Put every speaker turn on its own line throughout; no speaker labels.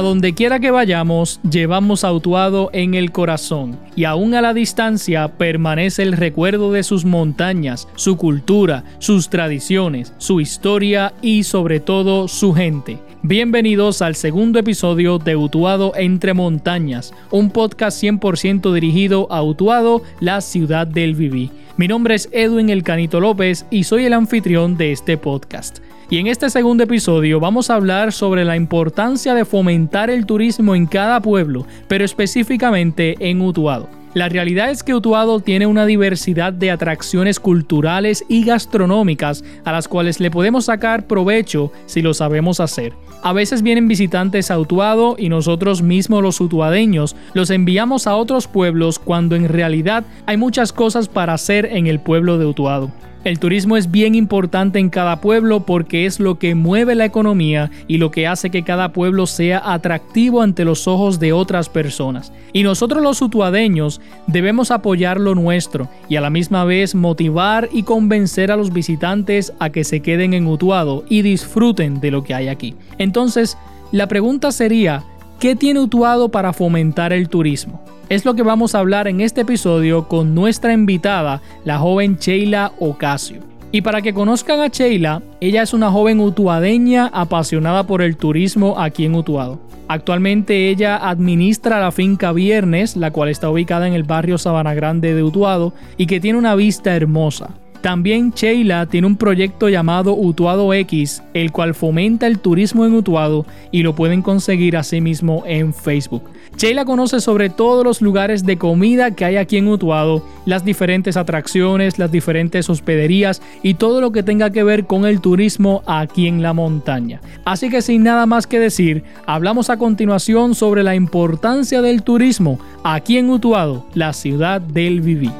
A donde quiera que vayamos, llevamos a Utuado en el corazón, y aún a la distancia permanece el recuerdo de sus montañas, su cultura, sus tradiciones, su historia y sobre todo su gente. Bienvenidos al segundo episodio de Utuado entre montañas, un podcast 100% dirigido a Utuado, la ciudad del Viví. Mi nombre es Edwin El Canito López y soy el anfitrión de este podcast. Y en este segundo episodio vamos a hablar sobre la importancia de fomentar el turismo en cada pueblo, pero específicamente en Utuado. La realidad es que Utuado tiene una diversidad de atracciones culturales y gastronómicas a las cuales le podemos sacar provecho si lo sabemos hacer. A veces vienen visitantes a Utuado y nosotros mismos los utuadeños los enviamos a otros pueblos cuando en realidad hay muchas cosas para hacer en el pueblo de Utuado. El turismo es bien importante en cada pueblo porque es lo que mueve la economía y lo que hace que cada pueblo sea atractivo ante los ojos de otras personas. Y nosotros los utuadeños debemos apoyar lo nuestro y a la misma vez motivar y convencer a los visitantes a que se queden en Utuado y disfruten de lo que hay aquí. Entonces, la pregunta sería, ¿qué tiene Utuado para fomentar el turismo? Es lo que vamos a hablar en este episodio con nuestra invitada, la joven Sheila Ocasio. Y para que conozcan a Sheila, ella es una joven utuadeña apasionada por el turismo aquí en Utuado. Actualmente ella administra la finca Viernes, la cual está ubicada en el barrio Sabana Grande de Utuado y que tiene una vista hermosa. También Sheila tiene un proyecto llamado Utuado X, el cual fomenta el turismo en Utuado y lo pueden conseguir asimismo en Facebook. Sheila conoce sobre todos los lugares de comida que hay aquí en Utuado, las diferentes atracciones, las diferentes hospederías y todo lo que tenga que ver con el turismo aquí en la montaña. Así que sin nada más que decir, hablamos a continuación sobre la importancia del turismo aquí en Utuado, la ciudad del Viví.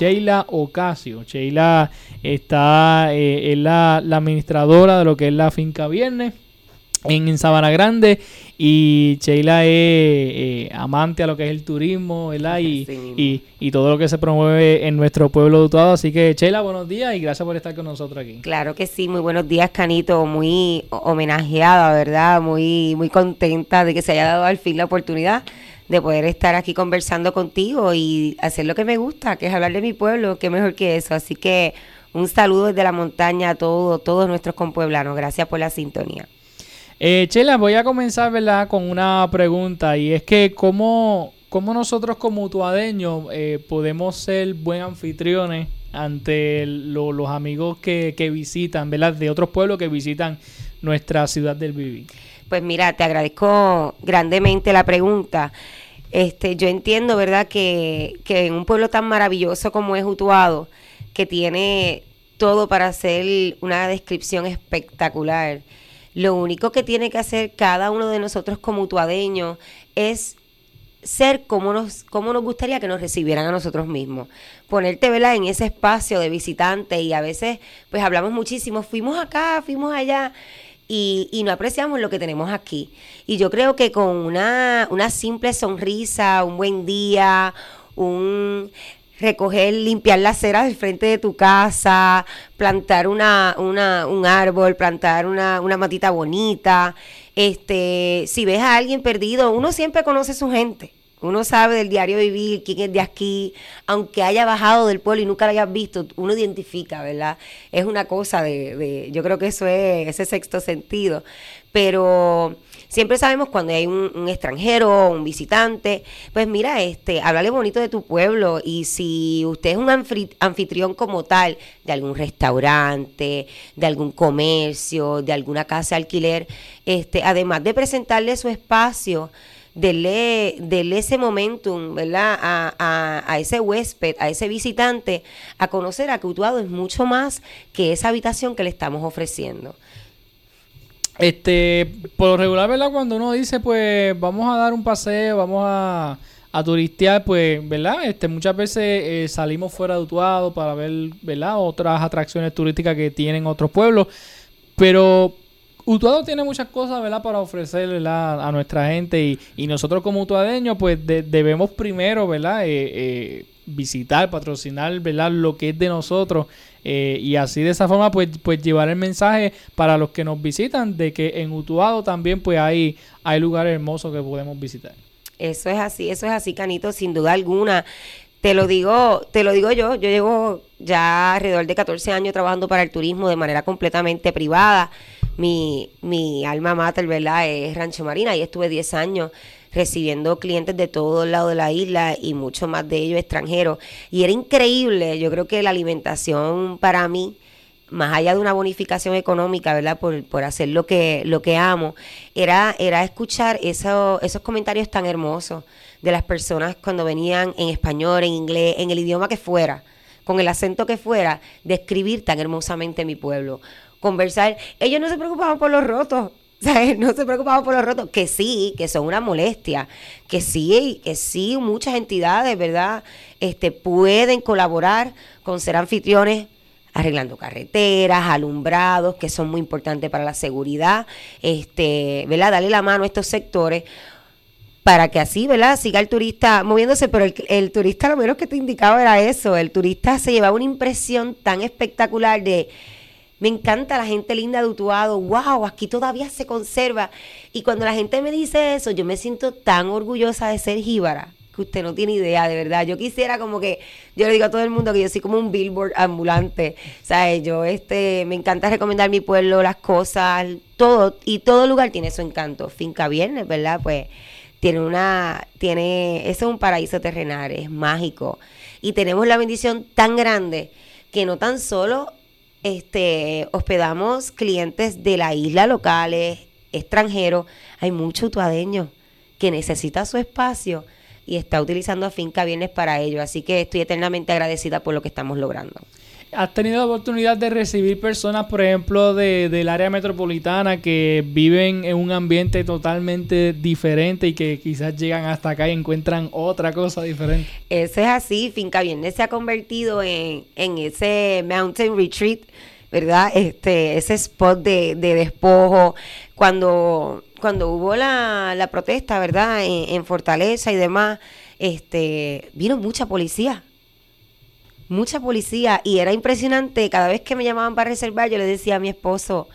Sheila Ocasio. Sheila está, eh, es la, administradora de lo que es la finca Viernes en, Sabana Grande y Sheila es eh, amante a lo que es el turismo, ¿verdad? Y, y, todo lo que se promueve en nuestro pueblo de Utuado. Así que Sheila, buenos días y gracias por estar con nosotros aquí.
Claro que sí, muy buenos días Canito, muy homenajeada, ¿verdad? Muy, muy contenta de que se haya dado al fin la oportunidad de poder estar aquí conversando contigo y hacer lo que me gusta, que es hablar de mi pueblo, qué mejor que eso. Así que un saludo desde la montaña a todos, todos nuestros compueblanos. Gracias por la sintonía.
Eh, Chela, voy a comenzar ¿verdad? con una pregunta y es que cómo, cómo nosotros como utuadeños eh, podemos ser buen anfitriones ante los amigos que, que visitan, ¿verdad? De otros pueblos que visitan nuestra ciudad del Viví.
Pues mira, te agradezco grandemente la pregunta. Este, yo entiendo, ¿verdad?, que, que en un pueblo tan maravilloso como es Utuado, que tiene todo para hacer una descripción espectacular, lo único que tiene que hacer cada uno de nosotros como utuadeños es ser como nos, como nos gustaría que nos recibieran a nosotros mismos. Ponerte, ¿verdad?, en ese espacio de visitante y a veces, pues hablamos muchísimo, fuimos acá, fuimos allá y, no apreciamos lo que tenemos aquí. Y yo creo que con una, una simple sonrisa, un buen día, un recoger, limpiar la acera del frente de tu casa, plantar una, una, un árbol, plantar una, una matita bonita. Este, si ves a alguien perdido, uno siempre conoce a su gente. Uno sabe del diario vivir, quién es de aquí, aunque haya bajado del pueblo y nunca lo hayas visto, uno identifica, ¿verdad? Es una cosa de, yo creo que eso es ese sexto sentido. Pero siempre sabemos cuando hay un, extranjero, un visitante, pues mira, este, háblale bonito de tu pueblo y si usted es un anfitrión como tal, de algún restaurante, de algún comercio, de alguna casa de alquiler, este, además de presentarle su espacio, dele, ese momentum, ¿verdad? A, a, ese huésped, a ese visitante, a conocer a que Utuado es mucho más que esa habitación que le estamos ofreciendo.
Este, por lo regular, ¿verdad? Cuando uno dice, pues, vamos a dar un paseo, vamos a, a turistear, pues, ¿verdad? Este, muchas veces eh, salimos fuera de Utuado para ver, ¿verdad? Otras atracciones turísticas que tienen otros pueblos. Pero Utuado tiene muchas cosas, ¿verdad? Para ofrecerle a nuestra gente y, nosotros como utuadeños, pues debemos primero, ¿verdad? Eh, eh, visitar, patrocinar, ¿verdad? Lo que es de nosotros eh, y así de esa forma pues, pues llevar el mensaje para los que nos visitan de que en Utuado también pues hay, hay lugares hermosos que podemos visitar.
Eso es así, eso es así, Canito, sin duda alguna. Te lo digo, te lo digo yo, yo llevo ya alrededor de 14 años trabajando para el turismo de manera completamente privada. Mi, mi alma mater, ¿verdad? Es Rancho Marina y estuve 10 años recibiendo clientes de todo el lado de la isla y muchos más de ellos extranjeros. Y era increíble, yo creo que la alimentación para mí, más allá de una bonificación económica, ¿verdad? Por, por hacer lo que, lo que amo, era, era escuchar eso, esos comentarios tan hermosos de las personas cuando venían en español, en inglés, en el idioma que fuera, con el acento que fuera, describir tan hermosamente mi pueblo. Conversar, ellos no se preocupaban por los rotos, no se preocupaban por los rotos, que sí, que son una molestia, que sí, que sí, muchas entidades, ¿verdad? Este, pueden colaborar con ser anfitriones arreglando carreteras, alumbrados, que son muy importantes para la seguridad, este, ¿verdad? Darle la mano a estos sectores para que así, ¿verdad? Siga el turista moviéndose, pero el, el turista lo menos que te indicaba era eso, el turista se llevaba una impresión tan espectacular de me encanta la gente linda de Utuado. Wow, aquí todavía se conserva. Y cuando la gente me dice eso, yo me siento tan orgullosa de ser jíbara que usted no tiene idea, de verdad. Yo quisiera como que, yo le digo a todo el mundo que yo soy como un billboard ambulante. ¿Sabes? Yo este, me encanta recomendar mi pueblo, las cosas, todo. Y todo lugar tiene su encanto. Finca Viernes, ¿verdad? Pues tiene una, tiene, eso es un paraíso terrenal, es mágico. Y tenemos la bendición tan grande que no tan solo este, hospedamos clientes de la isla locales, extranjeros. Hay mucho utuadeño que necesita su espacio y está utilizando Finca Viernes para ello. Así que estoy eternamente agradecida por lo que estamos logrando.
¿Has tenido la oportunidad de recibir personas, por ejemplo, de, del área metropolitana que viven en un ambiente totalmente diferente y que quizás llegan hasta acá y encuentran otra cosa diferente?
Eso es así. Finca Viernes se ha convertido en, ese mountain retreat, ¿verdad? Este, ese spot de, despojo. Cuando, cuando hubo la, la protesta, ¿verdad? En, en Fortaleza y demás, este, vino mucha policía mucha policía y era impresionante. Cada vez que me llamaban para reservar, yo le decía a mi esposo,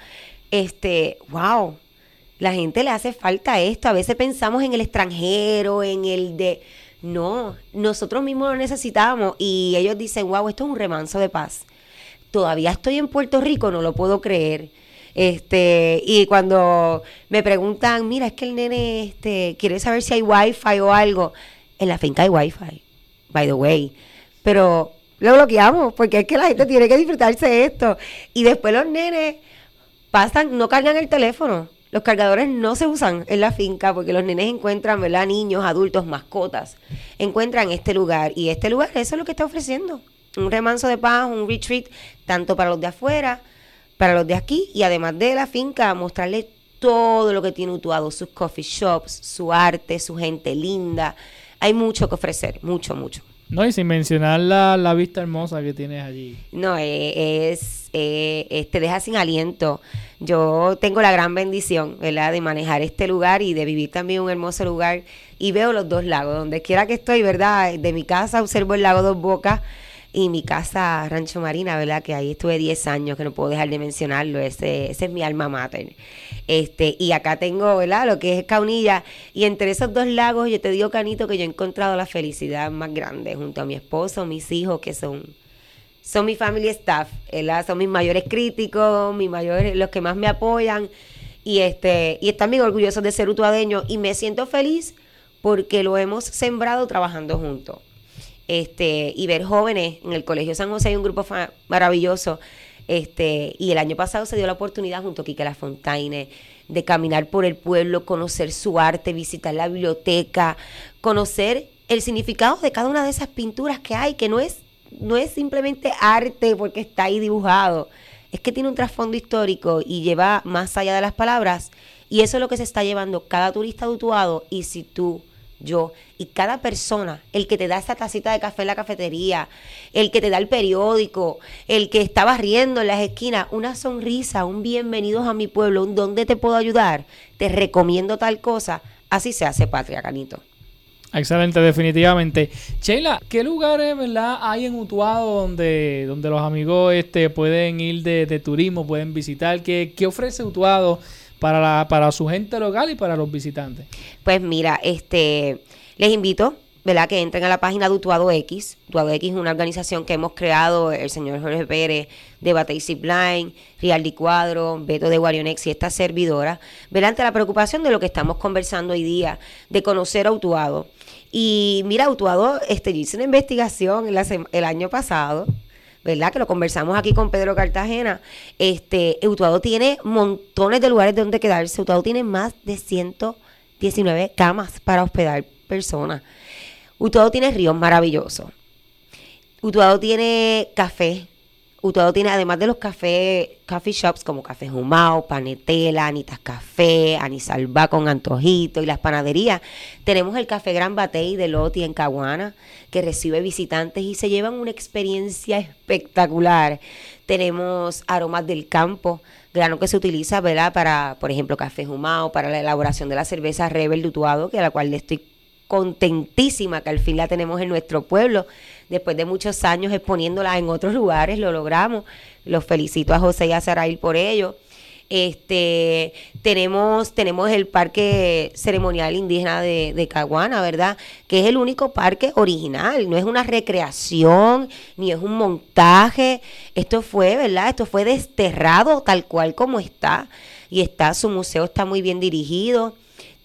este, wow, la gente le hace falta esto. A veces pensamos en el extranjero, en el de... No, nosotros mismos lo necesitamos y ellos dicen, wow, esto es un remanso de paz. Todavía estoy en Puerto Rico, no lo puedo creer. Este, y cuando me preguntan, mira, es que el nene este, quiere saber si hay wifi o algo, en la finca hay wifi, by the way. Pero lo bloqueamos, porque es que la gente tiene que disfrutarse esto. Y después los nenes pasan, no cargan el teléfono. Los cargadores no se usan en la finca porque los nenes encuentran, ¿verdad? Niños, adultos, mascotas. Encuentran este lugar. Y este lugar, eso es lo que está ofreciendo. Un remanso de paz, un retreat, tanto para los de afuera, para los de aquí. Y además de la finca, mostrarles todo lo que tiene Utuado, sus coffee shops, su arte, su gente linda. Hay mucho que ofrecer, mucho, mucho.
No, y sin mencionar la, vista hermosa que tienes allí.
No, eh, es, eh, te deja sin aliento. Yo tengo la gran bendición, ¿verdad?, de manejar este lugar y de vivir también un hermoso lugar. Y veo los dos lagos. Donde quiera que estoy, ¿verdad? De mi casa observo el lago Dos Bocas y mi casa Rancho Marina, ¿verdad? Que ahí estuve 10 años, que no puedo dejar de mencionarlo, ese, ese es mi alma mater. Este, y acá tengo, ¿verdad? Lo que es Caunilla, y entre esos dos lagos yo te digo, Canito, que yo he encontrado la felicidad más grande junto a mi esposo, mis hijos, que son son mi family staff, ¿verdad? Son mis mayores críticos, mis mayores, los que más me apoyan y este y están bien orgullosos de ser utuadeños y me siento feliz porque lo hemos sembrado trabajando juntos este, y ver jóvenes en el Colegio San José hay un grupo maravilloso. Este, y el año pasado se dio la oportunidad junto a Quique La Fontaine de caminar por el pueblo, conocer su arte, visitar la biblioteca, conocer el significado de cada una de esas pinturas que hay, que no es, no es simplemente arte porque está ahí dibujado, es que tiene un trasfondo histórico y lleva más allá de las palabras. Y eso es lo que se está llevando cada turista de Y si tú yo y cada persona, el que te da esa tacita de café en la cafetería, el que te da el periódico, el que estaba riendo en las esquinas, una sonrisa, un bienvenidos a mi pueblo, un dónde te puedo ayudar, te recomiendo tal cosa, así se hace patria, Canito.
Excelente, definitivamente. Sheila, ¿qué lugares verdad, hay en Utuado donde, donde los amigos este, pueden ir de, turismo, pueden visitar? ¿Qué, qué ofrece Utuado para, la, para su gente local y para los visitantes?
Pues mira, este, les invito ¿verdad? Que entren a la página de Utuado X. Utuado X es una organización que hemos creado el señor Jorge Pérez de Batey Line, Rialdi Cuadro, Beto de Guarionex y esta servidora, ¿verdad? Ante la preocupación de lo que estamos conversando hoy día, de conocer a Utuado. Y mira, Utuado, este, hice una investigación el año pasado, ¿verdad? Que lo conversamos aquí con Pedro Cartagena. Este, Utuado tiene montones de lugares donde quedarse. Utuado tiene más de 119 camas para hospedar personas. Utuado tiene ríos maravillosos. Utuado tiene café. Utuado tiene, además de los cafés, coffee shops como Café Jumao, Panetela, Anitas Café, Anisalva con Antojito y las panaderías. Tenemos el Café Gran Batey de Loti en Caguana, que recibe visitantes y se llevan una experiencia espectacular. Tenemos aromas del campo, grano que se utiliza, ¿verdad? Para, por ejemplo, Café Jumao, para la elaboración de la cerveza Rebel de Utuado, que a la cual le estoy contentísima que al fin la tenemos en nuestro pueblo. Después de muchos años exponiéndola en otros lugares, lo logramos. Los felicito a José y a Sarail por ello. Este, tenemos, tenemos el Parque Ceremonial Indígena de, de, Caguana, ¿verdad? Que es el único parque original, no es una recreación, ni es un montaje. Esto fue, ¿verdad? Esto fue desterrado tal cual como está. Y está, su museo está muy bien dirigido.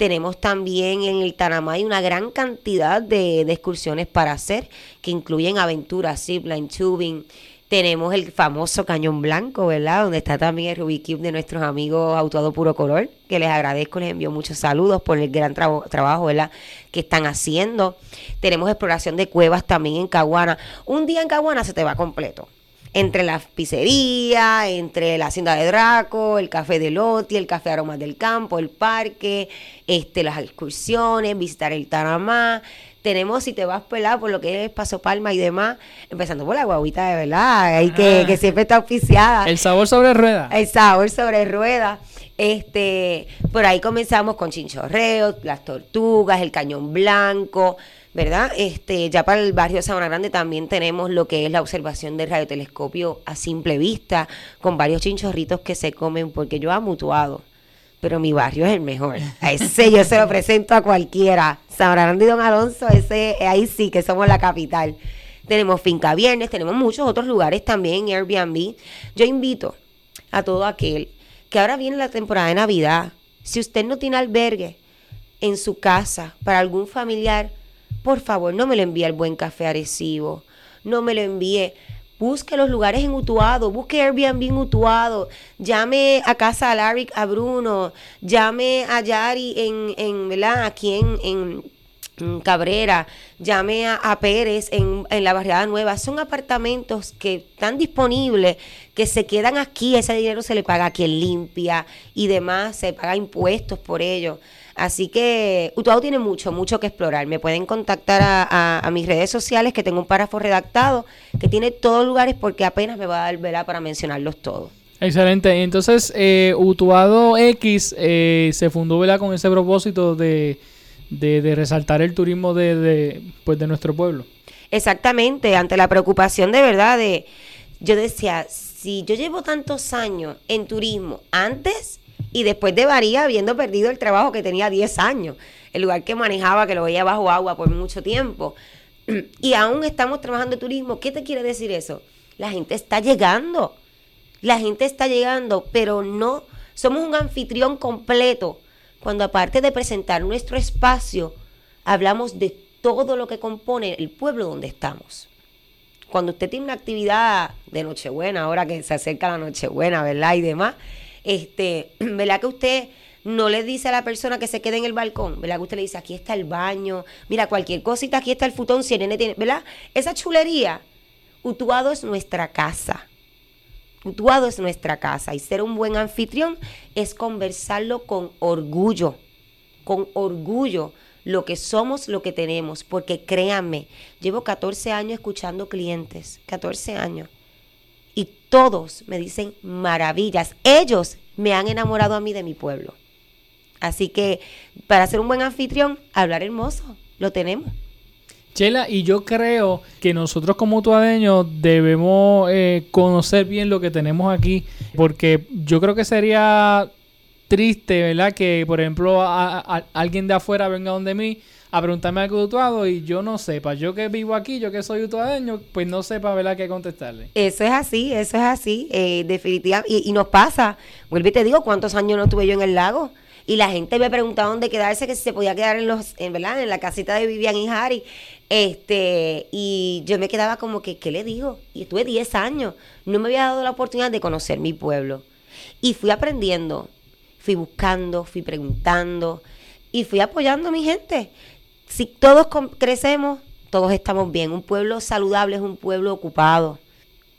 Tenemos también en el Tanamay una gran cantidad de, excursiones para hacer, que incluyen aventuras, zipline, tubing. Tenemos el famoso Cañón Blanco, ¿verdad? Donde está también el Rubik Cube de nuestros amigos Autuado Puro Color, que les agradezco, les envío muchos saludos por el gran trabajo, ¿verdad? Que están haciendo. Tenemos exploración de cuevas también en Caguana. Un día en Caguana se te va completo entre la pizzería, entre la hacienda de Draco, el café de Loti, el café Aromas del Campo, el parque, este, las excursiones, visitar el Taramá. Tenemos, si te vas pelar por lo que es Paso Palma y demás, empezando por la guaguita de verdad, hay que, que siempre está auspiciada.
El sabor sobre rueda.
El sabor sobre rueda. Este, por ahí comenzamos con chinchorreo, las tortugas, el cañón blanco, ¿verdad? Este, ya para el barrio de Sabana Grande también tenemos lo que es la observación del radiotelescopio a simple vista, con varios chinchorritos que se comen, porque yo amo mutuado, pero mi barrio es el mejor. Ese yo se lo presento a cualquiera. Sabana Grande y Don Alonso, ese, ahí sí que somos la capital. Tenemos Finca Viernes, tenemos muchos otros lugares también, Airbnb. Yo invito a todo aquel que ahora viene la temporada de Navidad. Si usted no tiene albergue en su casa para algún familiar, por favor, no me lo envíe al buen café Arecibo, no me lo envíe. Busque los lugares en Utuado, busque Airbnb en Utuado, llame a casa a Larry, a Bruno, llame a Yari en, en ¿verdad? Aquí en, en Cabrera, llame a, Pérez en, en, la barriada nueva. Son apartamentos que están disponibles, que se quedan aquí, ese dinero se le paga a quien limpia y demás, se paga impuestos por ello. Así que Utuado tiene mucho, mucho que explorar. Me pueden contactar a, mis redes sociales, que tengo un párrafo redactado, que tiene todos lugares porque apenas me va a dar vela para mencionarlos todos.
Excelente. Entonces, eh, Utuado X eh, se fundó ¿verdad? con ese propósito de, resaltar el turismo de, pues, de nuestro pueblo.
Exactamente, ante la preocupación de verdad de, yo decía, si yo llevo tantos años en turismo, antes y después de Varía habiendo perdido el trabajo que tenía 10 años, el lugar que manejaba, que lo veía bajo agua por mucho tiempo. Y aún estamos trabajando turismo. ¿Qué te quiere decir eso? La gente está llegando. La gente está llegando, pero no somos un anfitrión completo. Cuando aparte de presentar nuestro espacio, hablamos de todo lo que compone el pueblo donde estamos. Cuando usted tiene una actividad de Nochebuena, ahora que se acerca la Nochebuena, ¿verdad? Y demás, este, ¿verdad que usted no le dice a la persona que se quede en el balcón? ¿Verdad que usted le dice, aquí está el baño, mira, cualquier cosita, aquí está el futón, si nene tiene, ¿verdad? Esa chulería, Utuado es nuestra casa. Utuado es nuestra casa y ser un buen anfitrión es conversarlo con orgullo, con orgullo lo que somos, lo que tenemos, porque créanme, llevo 14 años escuchando clientes, 14 años todos me dicen maravillas. Ellos me han enamorado a mí de mi pueblo. Así que para ser un buen anfitrión, hablar hermoso, lo tenemos.
Chela, y yo creo que nosotros como tuadeños debemos eh, conocer bien lo que tenemos aquí, porque yo creo que sería triste, ¿verdad? Que, por ejemplo, alguien de afuera venga donde mí a preguntarme algo de Utuado y yo no sepa. Yo que vivo aquí, yo que soy utuadeño, pues no sepa, ¿verdad?, qué contestarle.
Eso es así, eso es así, eh, definitivamente. Y, nos pasa, vuelvo y te digo, ¿cuántos años no estuve yo en el lago? Y la gente me preguntaba dónde quedarse, que si se podía quedar en los, en, ¿verdad? En la casita de Vivian y Harry. Este, y yo me quedaba como que, ¿qué le digo? Y estuve 10 años. No me había dado la oportunidad de conocer mi pueblo. Y fui aprendiendo, fui buscando, fui preguntando y fui apoyando a mi gente si todos crecemos, todos estamos bien. Un pueblo saludable es un pueblo ocupado,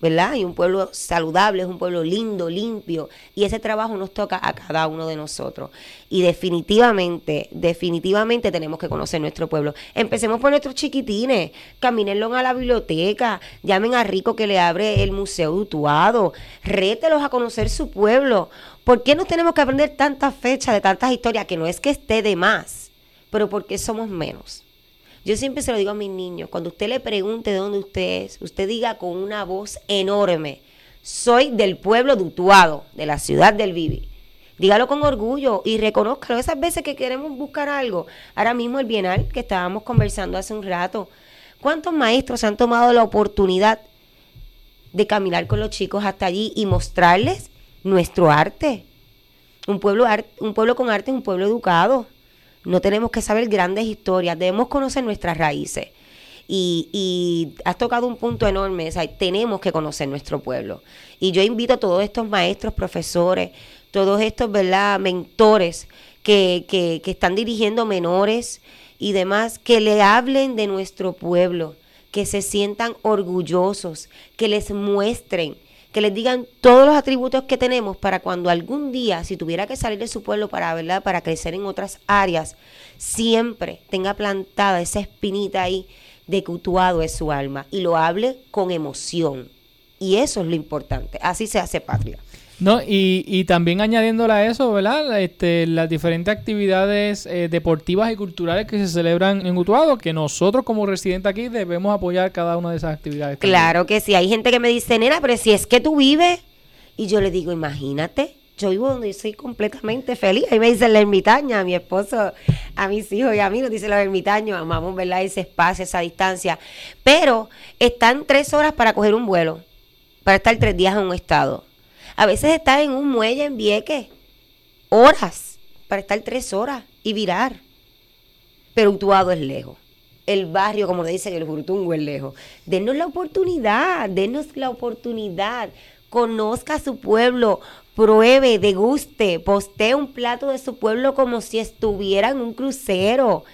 ¿verdad? Y un pueblo saludable es un pueblo lindo, limpio. Y ese trabajo nos toca a cada uno de nosotros. Y definitivamente, definitivamente tenemos que conocer nuestro pueblo. Empecemos por nuestros chiquitines. Camínenlo a la biblioteca. Llamen a Rico que le abre el Museo Utuado. Rételos a conocer su pueblo. ¿Por qué no tenemos que aprender tantas fechas de tantas historias? Que no es que esté de más pero porque somos menos. Yo siempre se lo digo a mis niños, cuando usted le pregunte de dónde usted es, usted diga con una voz enorme, soy del pueblo de Utuado, de la ciudad del Vivi. Dígalo con orgullo y reconózcalo. Esas veces que queremos buscar algo, ahora mismo el Bienal que estábamos conversando hace un rato, ¿cuántos maestros han tomado la oportunidad de caminar con los chicos hasta allí y mostrarles nuestro arte? Un pueblo, un pueblo con arte es un pueblo educado. No tenemos que saber grandes historias, debemos conocer nuestras raíces. Y, y, has tocado un punto enorme, o tenemos que conocer nuestro pueblo. Y yo invito a todos estos maestros, profesores, todos estos, ¿verdad?, mentores que, que, que están dirigiendo menores y demás, que le hablen de nuestro pueblo, que se sientan orgullosos, que les muestren que les digan todos los atributos que tenemos para cuando algún día, si tuviera que salir de su pueblo para, ¿verdad? para crecer en otras áreas, siempre tenga plantada esa espinita ahí de que Utuado es su alma y lo hable con emoción. Y eso es lo importante. Así se hace patria.
No, y, y también añadiéndole a eso, ¿verdad? Este, las diferentes actividades eh, deportivas y culturales que se celebran en Utuado, que nosotros como residentes aquí debemos apoyar cada una de esas actividades.
Claro que sí. Hay gente que me dice, nena, pero si es que tú vives, y yo le digo, imagínate, yo vivo donde soy completamente feliz. Ahí me dicen la ermitaña, a mi esposo, a mis hijos y a mí nos dicen los ermitaños, amamos, ¿verdad? Ese espacio, esa distancia. Pero están tres horas para coger un vuelo, para estar tres días en un estado a veces estás en un muelle en Vieques, horas, para estar tres horas y virar. Pero Utuado es lejos. El barrio, como le dicen, el Jurtungo es lejos. Denos la oportunidad, denos la oportunidad. Conozca su pueblo, pruebe, deguste, postee un plato de su pueblo como si estuviera en un crucero.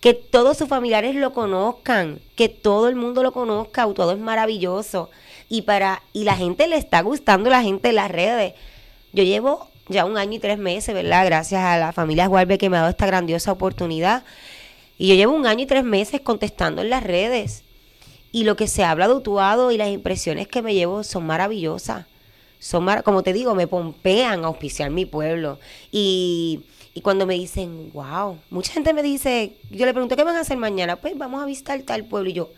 Que todos sus familiares lo conozcan, que todo el mundo lo conozca. Utuado es maravilloso y para y la gente le está gustando la gente de las redes. Yo llevo ya un año y tres meses, ¿verdad? Gracias a la familia Guarbe que me ha dado esta grandiosa oportunidad. Y yo llevo un año y tres meses contestando en las redes. Y lo que se habla de Utuado y las impresiones que me llevo son maravillosas. Son como te digo, me pompean a auspiciar mi pueblo. Y, y cuando me dicen, wow, mucha gente me dice, yo le pregunto, ¿qué van a hacer mañana? Pues vamos a visitar tal pueblo. Y yo,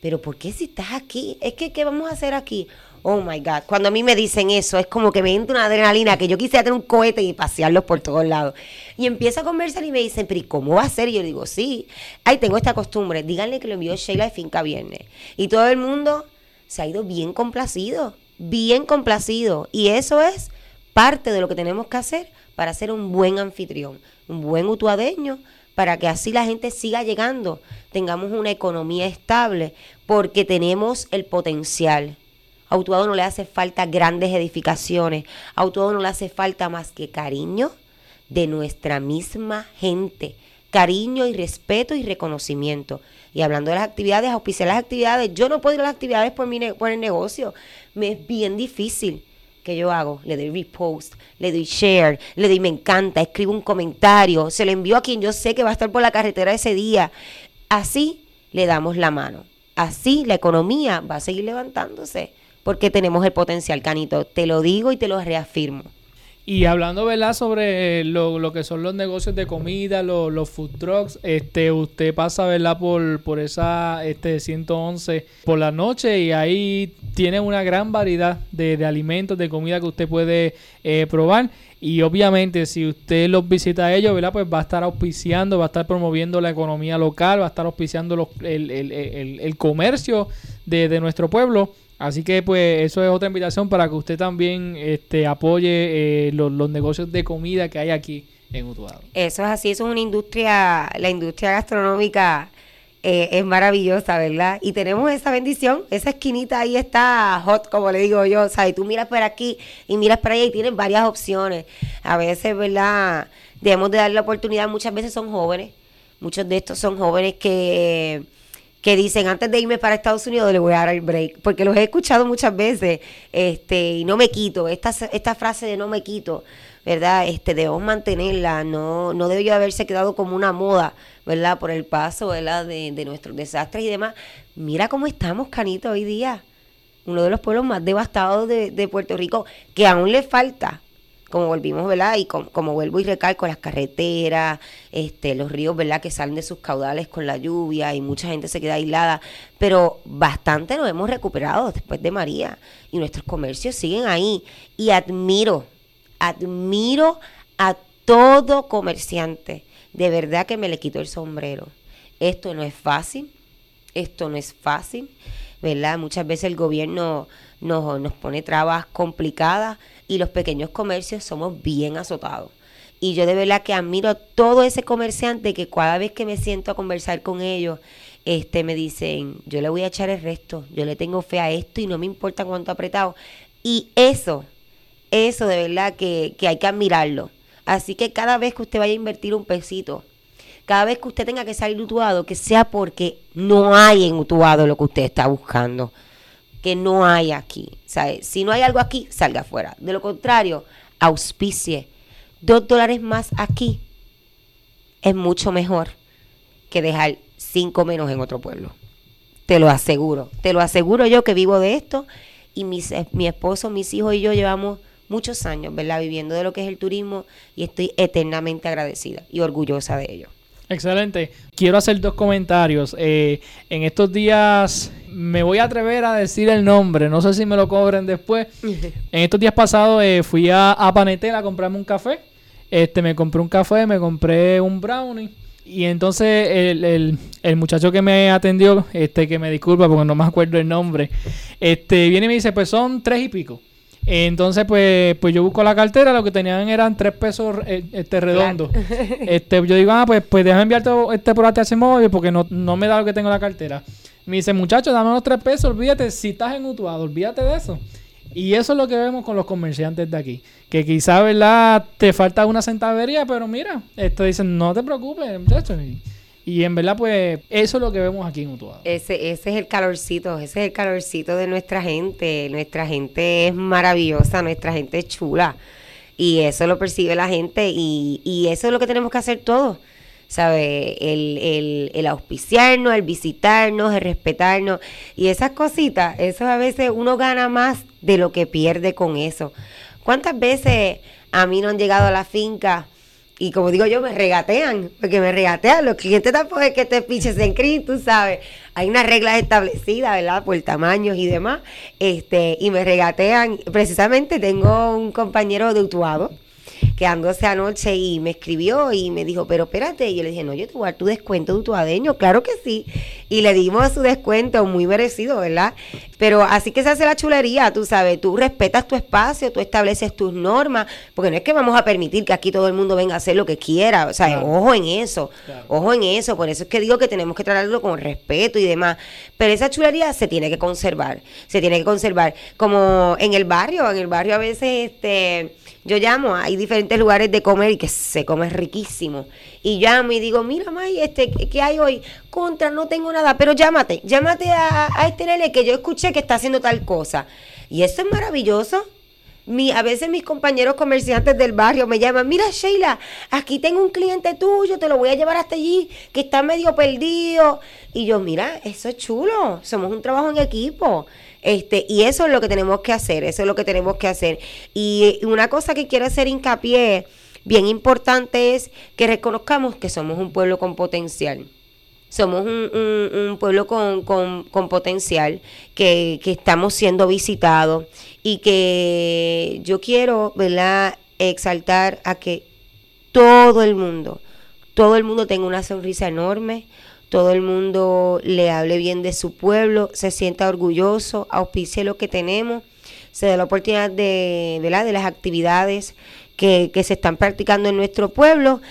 pero ¿por qué si estás aquí? Es que, ¿qué vamos a hacer aquí? Oh my God. Cuando a mí me dicen eso, es como que me entra una adrenalina que yo quisiera tener un cohete y pasearlos por todos lados. Y empiezo a conversar y me dicen, pero ¿y cómo va a ser? Y yo digo, sí. Ay, tengo esta costumbre. Díganle que lo envió Sheila de Finca Viernes. Y todo el mundo se ha ido bien complacido. Bien complacido. Y eso es parte de lo que tenemos que hacer para ser un buen anfitrión, un buen utuadeño para que así la gente siga llegando, tengamos una economía estable, porque tenemos el potencial. A Utuado no le hace falta grandes edificaciones, a Utuado no le hace falta más que cariño de nuestra misma gente, cariño y respeto y reconocimiento. Y hablando de las actividades, auspiciar las actividades, yo no puedo ir a las actividades por, mi por el negocio, me es bien difícil que yo hago, le doy repost, le doy share, le doy me encanta, escribo un comentario, se lo envío a quien yo sé que va a estar por la carretera ese día. Así le damos la mano. Así la economía va a seguir levantándose porque tenemos el potencial, Canito. Te lo digo y te lo reafirmo.
Y hablando, ¿verdad?, sobre lo, que son los negocios de comida, los food trucks, este, usted pasa, ¿verdad?, por, por esa este, 111 por la noche y ahí tiene una gran variedad de, alimentos, de comida que usted puede eh, probar. Y obviamente, si usted los visita a ellos, ¿verdad? Pues va a estar auspiciando, va a estar promoviendo la economía local, va a estar auspiciando los, el, el, el, comercio de, de nuestro pueblo. Así que pues eso es otra invitación para que usted también este, apoye eh, los, negocios de comida que hay aquí en Utuado.
Eso es así, eso es una industria, la industria gastronómica eh, es maravillosa, ¿verdad? Y tenemos esa bendición, esa esquinita ahí está hot, como le digo yo, o sea, y tú miras por aquí y miras por allá y tienes varias opciones. A veces, ¿verdad? Debemos de darle la oportunidad, muchas veces son jóvenes, muchos de estos son jóvenes que que dicen antes de irme para Estados Unidos le voy a dar el break, porque los he escuchado muchas veces, este, y no me quito, esta, esta frase de no me quito, ¿verdad? Este, debemos mantenerla, no, no debió haberse quedado como una moda, ¿verdad? Por el paso, ¿verdad? De, de nuestros desastres y demás. Mira cómo estamos, Canito, hoy día. Uno de los pueblos más devastados de, de Puerto Rico, que aún le falta, como volvimos, ¿verdad? Y como, vuelvo y recalco, las carreteras, este, los ríos, ¿verdad? Que salen de sus caudales con la lluvia y mucha gente se queda aislada, pero bastante nos hemos recuperado después de María y nuestros comercios siguen ahí y admiro, admiro a todo comerciante, de verdad que me le quito el sombrero. Esto no es fácil, esto no es fácil, ¿verdad? Muchas veces el gobierno nos, nos pone trabas complicadas y los pequeños comercios somos bien azotados. Y yo de verdad que admiro a todo ese comerciante que cada vez que me siento a conversar con ellos, este, me dicen, yo le voy a echar el resto, yo le tengo fe a esto y no me importa cuánto apretado. Y eso, eso de verdad que, que hay que admirarlo. Así que cada vez que usted vaya a invertir un pesito, cada vez que usted tenga que salir utuado, que sea porque no hay en utuado lo que usted está buscando que no hay aquí. Si no hay algo aquí, salga afuera. De lo contrario, auspicie. Dos dólares más aquí es mucho mejor que dejar cinco menos en otro pueblo. Te lo aseguro. Te lo aseguro yo que vivo de esto y mis, mi esposo, mis hijos y yo llevamos muchos años, ¿verdad? Viviendo de lo que es el turismo y estoy eternamente agradecida y orgullosa de ello.
Excelente. Quiero hacer dos comentarios. Eh, en estos días me voy a atrever a decir el nombre. No sé si me lo cobren después. en estos días pasados eh, fui a, a Panetela a comprarme un café. Este, me compré un café, me compré un brownie. Y entonces el, el, muchacho que me atendió, este, que me disculpa porque no me acuerdo el nombre, este, viene y me dice, pues son tres y pico. Entonces, pues, pues yo busco la cartera, lo que tenían eran tres pesos eh, este redondos. Este, yo digo, ah, pues, pues déjame enviarte este por ATH móvil porque no, no me da lo que tengo en la cartera. Me dice, muchacho, dame los tres pesos, olvídate, si estás en Utuado, olvídate de eso. Y eso es lo que vemos con los comerciantes de aquí. Que quizá, ¿verdad? Te falta una centavería, pero mira, esto dicen, no te preocupes, muchacho. Y en verdad, pues, eso es lo que vemos aquí en Utuado.
Ese, ese es el calorcito, ese es el calorcito de nuestra gente. Nuestra gente es maravillosa, nuestra gente es chula. Y eso lo percibe la gente y, y eso es lo que tenemos que hacer todos. ¿Sabe? El, el, el auspiciarnos, el visitarnos, el respetarnos. Y esas cositas, eso a veces uno gana más de lo que pierde con eso. ¿Cuántas veces a mí no han llegado a la finca? Y como digo yo, me regatean, porque me regatean. Los clientes tampoco es que te piches en CRIS, tú sabes. Hay unas reglas establecidas, ¿verdad? Por tamaños y demás. Este, y me regatean. Precisamente tengo un compañero de Utuado quedándose anoche y me escribió y me dijo, pero espérate, y yo le dije, no, yo te voy a dar tu descuento de tu adeño, claro que sí, y le dimos su descuento muy merecido, ¿verdad? Pero así que se hace la chulería, tú sabes, tú respetas tu espacio, tú estableces tus normas, porque no es que vamos a permitir que aquí todo el mundo venga a hacer lo que quiera, o sea, ojo en eso, ojo en eso, por eso es que digo que tenemos que tratarlo con respeto y demás, pero esa chulería se tiene que conservar, se tiene que conservar, como en el barrio, en el barrio a veces, este yo llamo, hay diferentes lugares de comer y que se come riquísimo. Y llamo y digo, mira, May, este, ¿qué hay hoy? Contra, no tengo nada, pero llámate, llámate a, a este nene que yo escuché que está haciendo tal cosa. Y eso es maravilloso. Mi, a veces mis compañeros comerciantes del barrio me llaman, mira Sheila, aquí tengo un cliente tuyo, te lo voy a llevar hasta allí, que está medio perdido. Y yo, mira, eso es chulo, somos un trabajo en equipo. Este, y eso es lo que tenemos que hacer, eso es lo que tenemos que hacer. Y una cosa que quiero hacer hincapié, bien importante, es que reconozcamos que somos un pueblo con potencial somos un, pueblo con, con, potencial, que, que, estamos siendo visitados y que yo quiero, ¿verdad?, exaltar a que todo el mundo, todo el mundo tenga una sonrisa enorme, todo el mundo le hable bien de su pueblo, se sienta orgulloso, auspicie lo que tenemos, se dé la oportunidad de, de las actividades que, que se están practicando en nuestro pueblo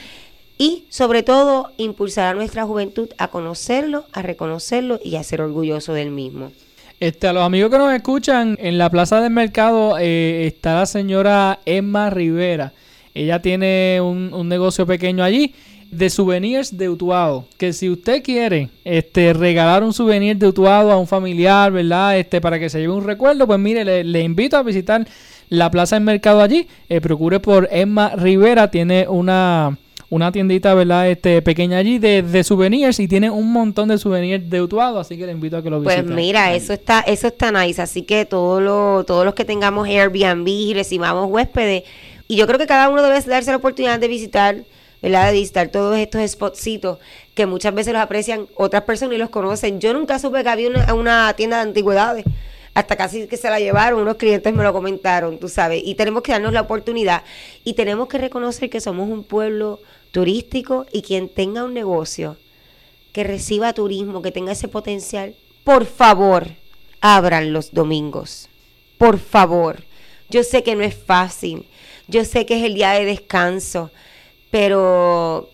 y sobre todo impulsar a nuestra juventud a conocerlo, a reconocerlo y a ser orgulloso del mismo.
Este, a los amigos que nos escuchan, en la Plaza del Mercado eh, está la señora Emma Rivera. Ella tiene un, negocio pequeño allí de souvenirs de Utuado. Que si usted quiere este, regalar un souvenir de Utuado a un familiar, ¿verdad? Este, para que se lleve un recuerdo, pues mire, le, invito a visitar la Plaza del Mercado allí. Eh, procure por Emma Rivera. Tiene una una tiendita, ¿verdad? Este, pequeña allí de, de souvenirs y tiene un montón de souvenirs de Utuado, así que le invito a que lo
visiten. Pues mira, eso está, eso está nice, así que todos los, todos los que tengamos Airbnb y recibamos huéspedes, y yo creo que cada uno debe darse la oportunidad de visitar, ¿verdad? De visitar todos estos spotsitos que muchas veces los aprecian otras personas y los conocen. Yo nunca supe que había una, una tienda de antigüedades hasta casi que se la llevaron, unos clientes me lo comentaron, tú sabes, y tenemos que darnos la oportunidad y tenemos que reconocer que somos un pueblo turístico y quien tenga un negocio que reciba turismo, que tenga ese potencial, por favor, abran los domingos. Por favor. Yo sé que no es fácil. Yo sé que es el día de descanso, pero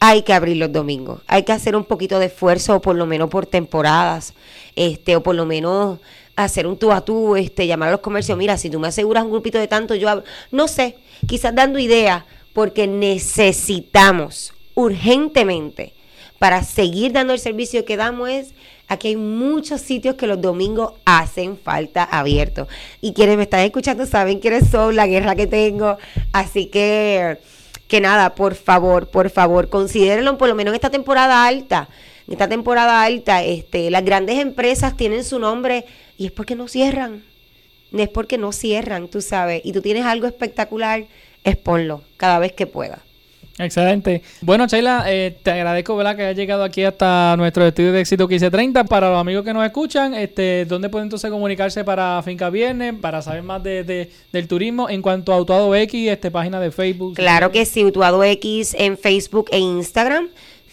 hay que abrir los domingos. Hay que hacer un poquito de esfuerzo, o por lo menos por temporadas, este, o por lo menos hacer un tú a tú, este, llamar a los comercios. Mira, si tú me aseguras un grupito de tanto, yo No sé, quizás dando ideas porque necesitamos urgentemente para seguir dando el servicio que damos es aquí hay muchos sitios que los domingos hacen falta abiertos. Y quienes me están escuchando saben quiénes son, la guerra que tengo. Así que, que nada, por favor, por favor, considérenlo por lo menos en esta temporada alta. En esta temporada alta, este, las grandes empresas tienen su nombre y es porque no cierran. Es porque no cierran, tú sabes. Y tú tienes algo espectacular exponlo cada vez que pueda.
Excelente. Bueno, Sheila, eh, te agradezco ¿verdad? que hayas llegado aquí hasta nuestro estudio de éxito 1530. Para los amigos que nos escuchan, este, ¿dónde pueden entonces comunicarse para Finca Viernes, para saber más de, del turismo en cuanto a Utuado X, este, página de Facebook?
Claro que sí, Utuado X en Facebook e Instagram.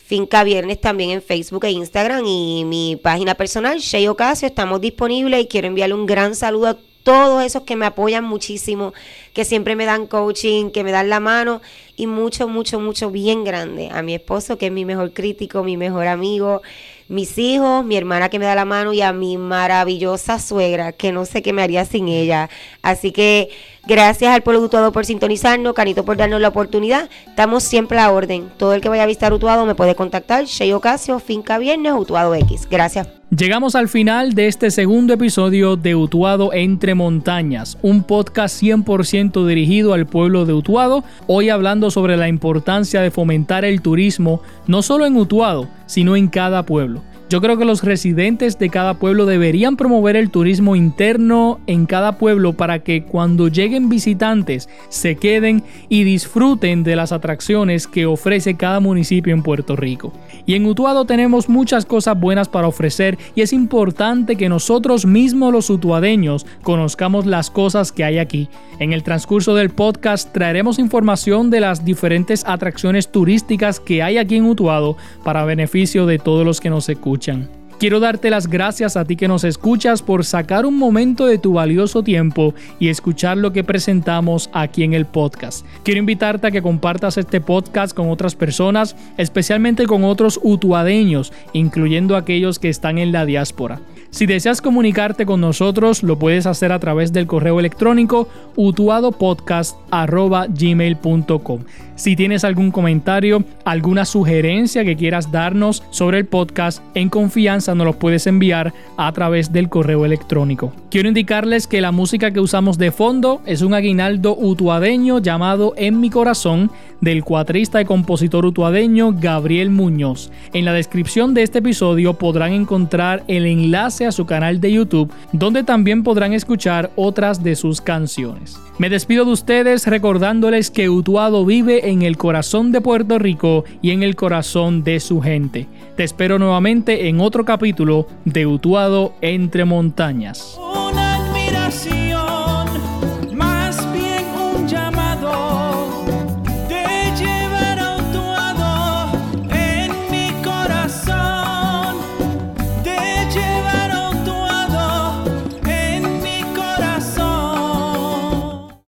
Finca Viernes también en Facebook e Instagram y mi página personal, Shey Ocasio, estamos disponibles y quiero enviarle un gran saludo a todos esos que me apoyan muchísimo, que siempre me dan coaching, que me dan la mano y mucho, mucho, mucho bien grande. A mi esposo, que es mi mejor crítico, mi mejor amigo, mis hijos, mi hermana que me da la mano y a mi maravillosa suegra, que no sé qué me haría sin ella. Así que gracias al pueblo Utuado por sintonizarnos, Canito por darnos la oportunidad. Estamos siempre a orden. Todo el que vaya a visitar Utuado me puede contactar. Shey Ocasio, Finca Viernes, Utuado X. Gracias.
Llegamos al final de este segundo episodio de Utuado Entre Montañas, un podcast 100% dirigido al pueblo de Utuado, hoy hablando sobre la importancia de fomentar el turismo no solo en Utuado, sino en cada pueblo. Yo creo que los residentes de cada pueblo deberían promover el turismo interno en cada pueblo para que cuando visitantes se queden y disfruten de las atracciones que ofrece cada municipio en Puerto Rico. Y en Utuado tenemos muchas cosas buenas para ofrecer y es importante que nosotros mismos los utuadeños conozcamos las cosas que hay aquí. En el transcurso del podcast traeremos información de las diferentes atracciones turísticas que hay aquí en Utuado para beneficio de todos los que nos escuchan. Quiero darte las gracias a ti que nos escuchas por sacar un momento de tu valioso tiempo y escuchar lo que presentamos aquí en el podcast. Quiero invitarte a que compartas este podcast con otras personas, especialmente con otros utuadeños, incluyendo aquellos que están en la diáspora. Si deseas comunicarte con nosotros, lo puedes hacer a través del correo electrónico utuadopodcast.gmail.com. Si tienes algún comentario, alguna sugerencia que quieras darnos sobre el podcast, en confianza nos los puedes enviar a través del correo electrónico. Quiero indicarles que la música que usamos de fondo es un aguinaldo utuadeño llamado En mi corazón del cuatrista y compositor utuadeño Gabriel Muñoz. En la descripción de este episodio podrán encontrar el enlace a su canal de YouTube, donde también podrán escuchar otras de sus canciones. Me despido de ustedes recordándoles que Utuado en el corazón de Puerto Rico y en el corazón de su gente. Te espero nuevamente en otro capítulo de Utuado entre montañas.